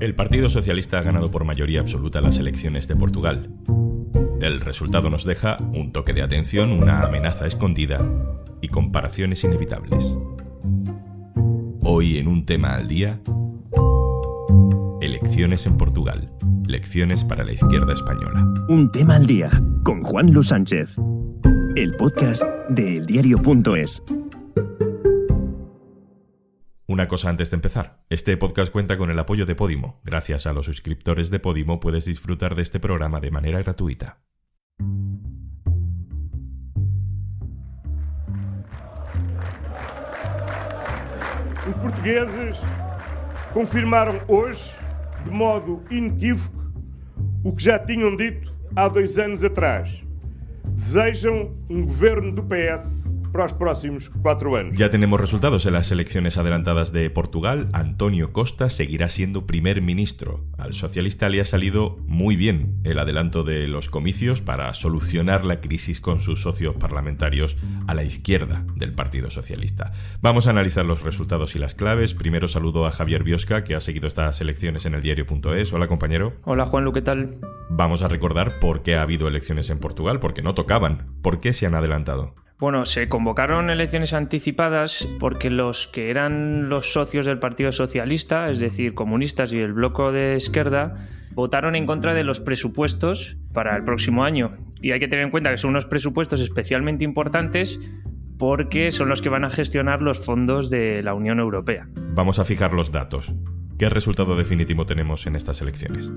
El Partido Socialista ha ganado por mayoría absoluta las elecciones de Portugal. El resultado nos deja un toque de atención, una amenaza escondida y comparaciones inevitables. Hoy en un tema al día, elecciones en Portugal, lecciones para la izquierda española. Un tema al día con Juan Luis Sánchez, el podcast de eldiario.es. Una cosa antes de empezar. Este podcast cuenta con el apoyo de Podimo. Gracias a los suscriptores de Podimo puedes disfrutar de este programa de manera gratuita. Os portugueses confirmaram hoje, de modo inequívoco, o que já tinham dito há dois anos atrás. Desejam um governo do PS para los próximos cuatro años. Ya tenemos resultados en las elecciones adelantadas de Portugal. Antonio Costa seguirá siendo primer ministro. Al socialista le ha salido muy bien el adelanto de los comicios para solucionar la crisis con sus socios parlamentarios a la izquierda del Partido Socialista. Vamos a analizar los resultados y las claves. Primero saludo a Javier Biosca, que ha seguido estas elecciones en el diario.es. Hola, compañero. Hola, Juan, ¿qué tal? Vamos a recordar por qué ha habido elecciones en Portugal, porque no tocaban. ¿Por qué se han adelantado? Bueno, se convocaron elecciones anticipadas porque los que eran los socios del Partido Socialista, es decir, comunistas y el bloco de izquierda, votaron en contra de los presupuestos para el próximo año. Y hay que tener en cuenta que son unos presupuestos especialmente importantes porque son los que van a gestionar los fondos de la Unión Europea. Vamos a fijar los datos. ¿Qué resultado definitivo tenemos en estas elecciones?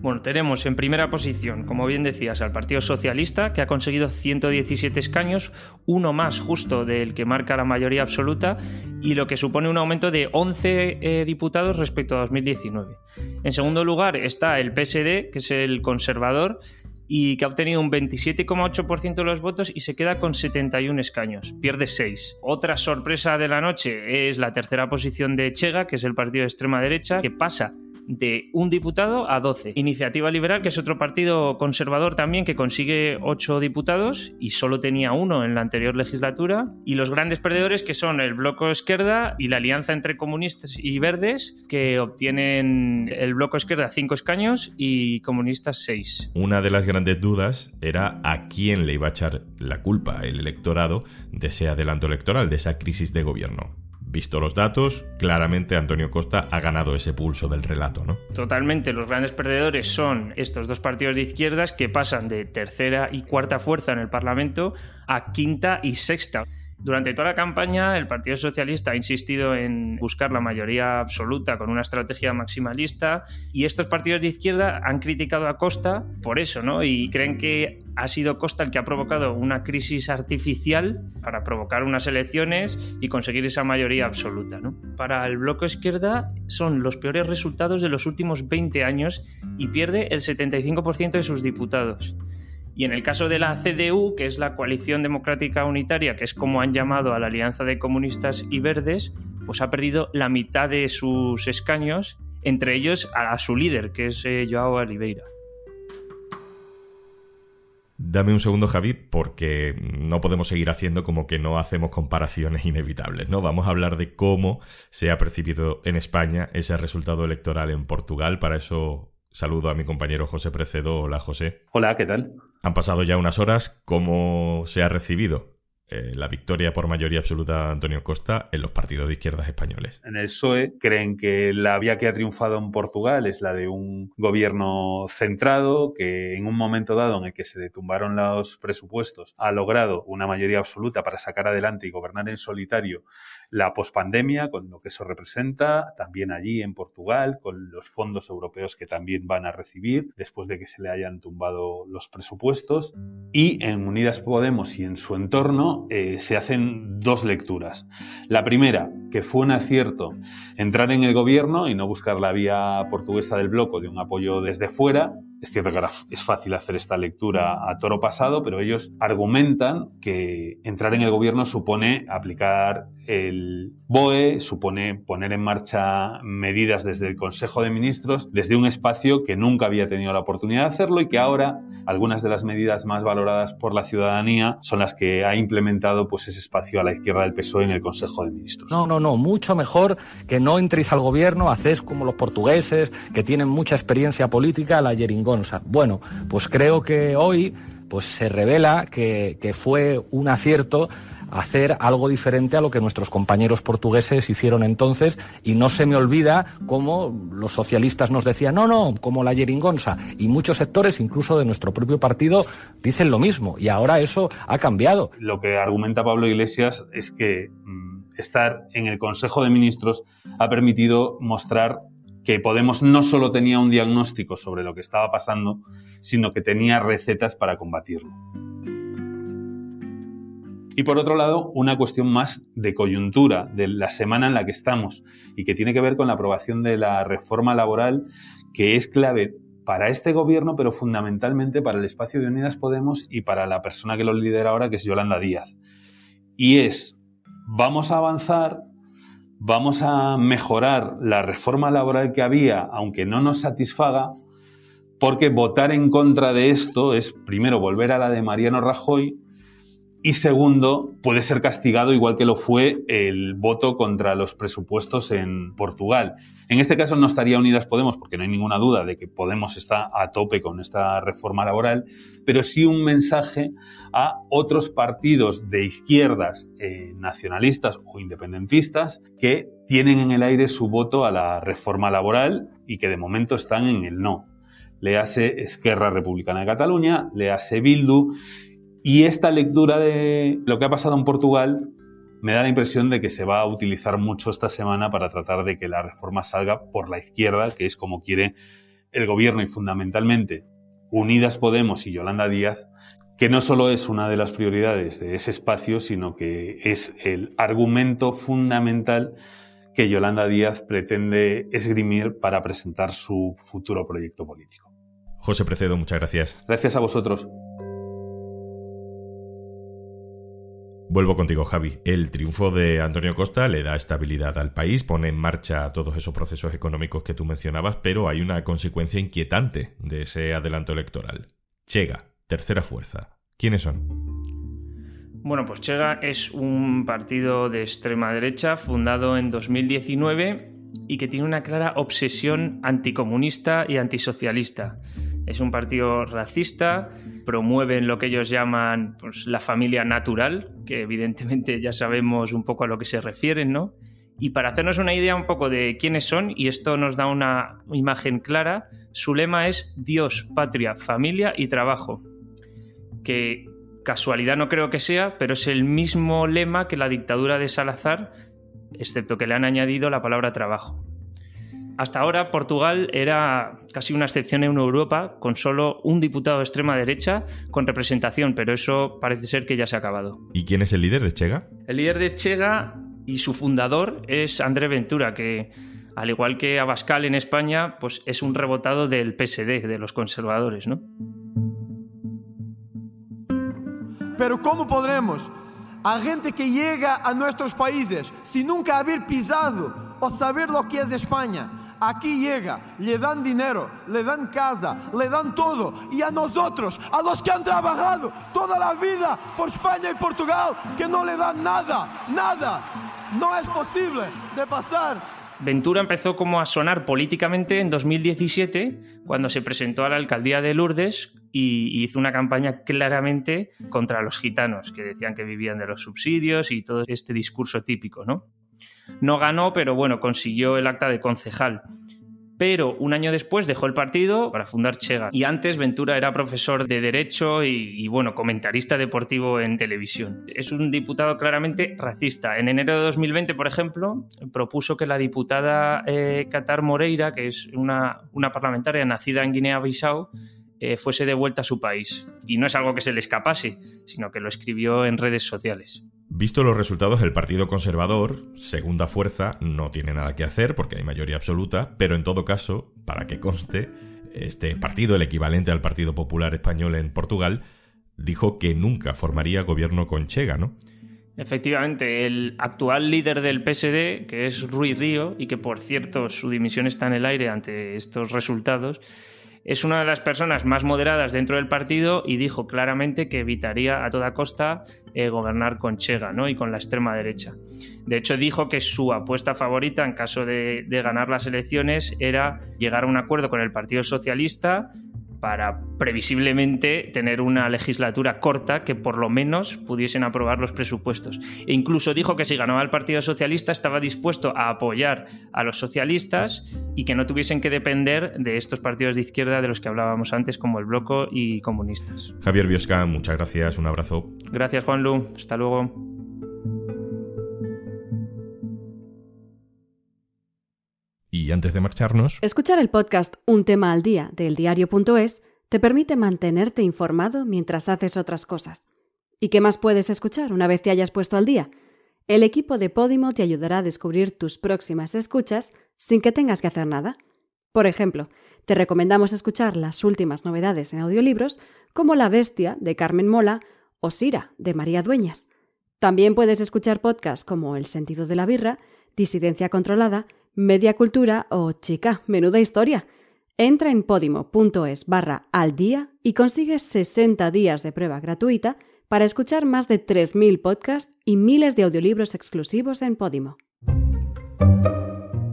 Bueno, tenemos en primera posición, como bien decías, al Partido Socialista, que ha conseguido 117 escaños, uno más justo del que marca la mayoría absoluta, y lo que supone un aumento de 11 eh, diputados respecto a 2019. En segundo lugar está el PSD, que es el conservador, y que ha obtenido un 27,8% de los votos y se queda con 71 escaños, pierde 6. Otra sorpresa de la noche es la tercera posición de Chega, que es el partido de extrema derecha, que pasa de un diputado a 12. Iniciativa Liberal, que es otro partido conservador también, que consigue 8 diputados y solo tenía uno en la anterior legislatura. Y los grandes perdedores, que son el Bloco Izquierda y la alianza entre comunistas y verdes, que obtienen el Bloco Izquierda 5 escaños y comunistas 6. Una de las grandes dudas era a quién le iba a echar la culpa el electorado de ese adelanto electoral, de esa crisis de gobierno. Visto los datos, claramente Antonio Costa ha ganado ese pulso del relato, ¿no? Totalmente, los grandes perdedores son estos dos partidos de izquierdas que pasan de tercera y cuarta fuerza en el Parlamento a quinta y sexta. Durante toda la campaña, el Partido Socialista ha insistido en buscar la mayoría absoluta con una estrategia maximalista y estos partidos de izquierda han criticado a Costa por eso, ¿no? Y creen que ha sido Costa el que ha provocado una crisis artificial para provocar unas elecciones y conseguir esa mayoría absoluta, ¿no? Para el bloque izquierda son los peores resultados de los últimos 20 años y pierde el 75% de sus diputados. Y en el caso de la CDU, que es la Coalición Democrática Unitaria, que es como han llamado a la Alianza de Comunistas y Verdes, pues ha perdido la mitad de sus escaños, entre ellos a, su líder, que es eh, Joao Oliveira. Dame un segundo, Javi, porque no podemos seguir haciendo como que no hacemos comparaciones inevitables, ¿no? Vamos a hablar de cómo se ha percibido en España ese resultado electoral en Portugal. Para eso Saludo a mi compañero José Precedo. Hola, José. Hola, ¿qué tal? Han pasado ya unas horas. ¿Cómo se ha recibido eh, la victoria por mayoría absoluta de Antonio Costa en los partidos de izquierdas españoles. En el PSOE creen que la vía que ha triunfado en Portugal es la de un gobierno centrado que en un momento dado en el que se detumbaron los presupuestos ha logrado una mayoría absoluta para sacar adelante y gobernar en solitario la pospandemia, con lo que eso representa, también allí en Portugal, con los fondos europeos que también van a recibir después de que se le hayan tumbado los presupuestos. Y en Unidas Podemos y en su entorno eh, se hacen dos lecturas. La primera, que fue un acierto entrar en el gobierno y no buscar la vía portuguesa del bloco de un apoyo desde fuera, Es cierto que ahora es fácil hacer esta lectura a toro pasado, pero ellos argumentan que entrar en el gobierno supone aplicar el BOE, supone poner en marcha medidas desde el Consejo de Ministros, desde un espacio que nunca había tenido la oportunidad de hacerlo y que ahora algunas de las medidas más valoradas por la ciudadanía son las que ha implementado pues, ese espacio a la izquierda del PSOE en el Consejo de Ministros. No, no, no, mucho mejor que no entréis al gobierno, hacéis como los portugueses, que tienen mucha experiencia política, la Bueno, pues creo que hoy pues se revela que, que fue un acierto hacer algo diferente a lo que nuestros compañeros portugueses hicieron entonces y no se me olvida cómo los socialistas nos decían, no, no, como la jeringonza y muchos sectores, incluso de nuestro propio partido, dicen lo mismo y ahora eso ha cambiado. Lo que argumenta Pablo Iglesias es que mm, estar en el Consejo de Ministros ha permitido mostrar que Podemos no solo tenía un diagnóstico sobre lo que estaba pasando, sino que tenía recetas para combatirlo. Y por otro lado, una cuestión más de coyuntura de la semana en la que estamos y que tiene que ver con la aprobación de la reforma laboral que es clave para este gobierno, pero fundamentalmente para el espacio de Unidas Podemos y para la persona que lo lidera ahora, que es Yolanda Díaz. Y es, vamos a avanzar, vamos a mejorar la reforma laboral que había, aunque no nos satisfaga, porque votar en contra de esto es, primero, volver a la de Mariano Rajoy, y segundo, puede ser castigado igual que lo fue el voto contra los presupuestos en Portugal. En este caso no estaría Unidas Podemos, porque no hay ninguna duda de que Podemos está a tope con esta reforma laboral, pero sí un mensaje a otros partidos de izquierdas eh, nacionalistas o independentistas que tienen en el aire su voto a la reforma laboral y que de momento están en el no. Le hace Esquerra Republicana de Cataluña, le hace Bildu y esta lectura de lo que ha pasado en Portugal me da la impresión de que se va a utilizar mucho esta semana para tratar de que la reforma salga por la izquierda, que es como quiere el gobierno y fundamentalmente Unidas Podemos y Yolanda Díaz, que no solo es una de las prioridades de ese espacio, sino que es el argumento fundamental que Yolanda Díaz pretende esgrimir para presentar su futuro proyecto político. José Precedo, muchas gracias. Gracias a vosotros. Vuelvo contigo, Javi. El triunfo de Antonio Costa le da estabilidad al país, pone en marcha todos esos procesos económicos que tú mencionabas, pero hay una consecuencia inquietante de ese adelanto electoral. Chega, tercera fuerza. ¿Quiénes son? Bueno, pues Chega es un partido de extrema derecha fundado en 2019 y que tiene una clara obsesión anticomunista y antisocialista. Es un partido racista, promueven lo que ellos llaman pues, la familia natural, que evidentemente ya sabemos un poco a lo que se refieren, ¿no? Y para hacernos una idea un poco de quiénes son, y esto nos da una imagen clara, su lema es Dios, patria, familia y trabajo. Que casualidad no creo que sea, pero es el mismo lema que la dictadura de Salazar, excepto que le han añadido la palabra trabajo. Hasta ahora Portugal era casi una excepción en Europa, con solo un diputado de extrema derecha con representación, pero eso parece ser que ya se ha acabado. ¿Y quién es el líder de Chega? El líder de Chega y su fundador es André Ventura, que al igual que Abascal en España, pues es un rebotado del PSD, de los conservadores, ¿no? Pero ¿cómo podremos a gente que llega a nuestros países sin nunca haber pisado o saber lo que es España, aquí llega, le dan dinero, le dan casa, le dan todo. Y a nosotros, a los que han trabajado toda la vida por España y Portugal, que no le dan nada, nada. No es posible de pasar Ventura empezó como a sonar políticamente en 2017, cuando se presentó a la alcaldía de Lourdes y hizo una campaña claramente contra los gitanos, que decían que vivían de los subsidios y todo este discurso típico, ¿no? No ganó, pero bueno, consiguió el acta de concejal. Pero un año después dejó el partido para fundar Chega. Y antes Ventura era profesor de Derecho y, bueno, comentarista deportivo en televisión. Es un diputado claramente racista. En enero de 2020, por ejemplo, propuso que la diputada eh, Qatar Moreira, que es una, una parlamentaria nacida en Guinea-Bissau, eh, fuese devuelta a su país. Y no es algo que se le escapase, sino que lo escribió en redes sociales. Visto los resultados, el Partido Conservador, segunda fuerza, no tiene nada que hacer porque hay mayoría absoluta, pero en todo caso, para que conste, este partido, el equivalente al Partido Popular Español en Portugal, dijo que nunca formaría gobierno con Chega, ¿no? Efectivamente, el actual líder del PSD, que es Rui Río, y que por cierto su dimisión está en el aire ante estos resultados, es una de las personas más moderadas dentro del partido y dijo claramente que evitaría a toda costa eh, gobernar con Chega ¿no? y con la extrema derecha. De hecho, dijo que su apuesta favorita en caso de ganar las elecciones era llegar a un acuerdo con el Partido Socialista para previsiblemente tener una legislatura corta que por lo menos pudiesen aprobar los presupuestos. E incluso dijo que si ganaba el Partido Socialista estaba dispuesto a apoyar a los socialistas y que no tuviesen que depender de estos partidos de izquierda de los que hablábamos antes como el Bloco y comunistas. Javier Biosca, muchas gracias, un abrazo. Gracias Juanlu, hasta luego. Y antes de marcharnos... Escuchar el podcast Un tema al día del diario.es te permite mantenerte informado mientras haces otras cosas. ¿Y qué más puedes escuchar una vez te hayas puesto al día? El equipo de Podimo te ayudará a descubrir tus próximas escuchas sin que tengas que hacer nada. Por ejemplo, te recomendamos escuchar las últimas novedades en audiolibros como La Bestia de Carmen Mola o Sira de María Dueñas. También puedes escuchar podcasts como El sentido de la birra, Disidencia controlada Media Cultura o Chica, menuda historia. Entra en podimo.es barra al día y consigues 60 días de prueba gratuita para escuchar más de 3.000 podcasts y miles de audiolibros exclusivos en Podimo.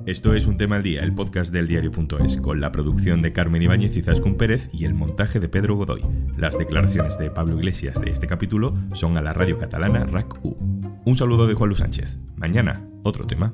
Esto es Un Tema al Día, el podcast del diario.es, con la producción de Carmen Ibáñez y Zascun Pérez y el montaje de Pedro Godoy. Las declaraciones de Pablo Iglesias de este capítulo son a la radio catalana RAC-U. Un saludo de Juan Luis Sánchez. Mañana, otro tema.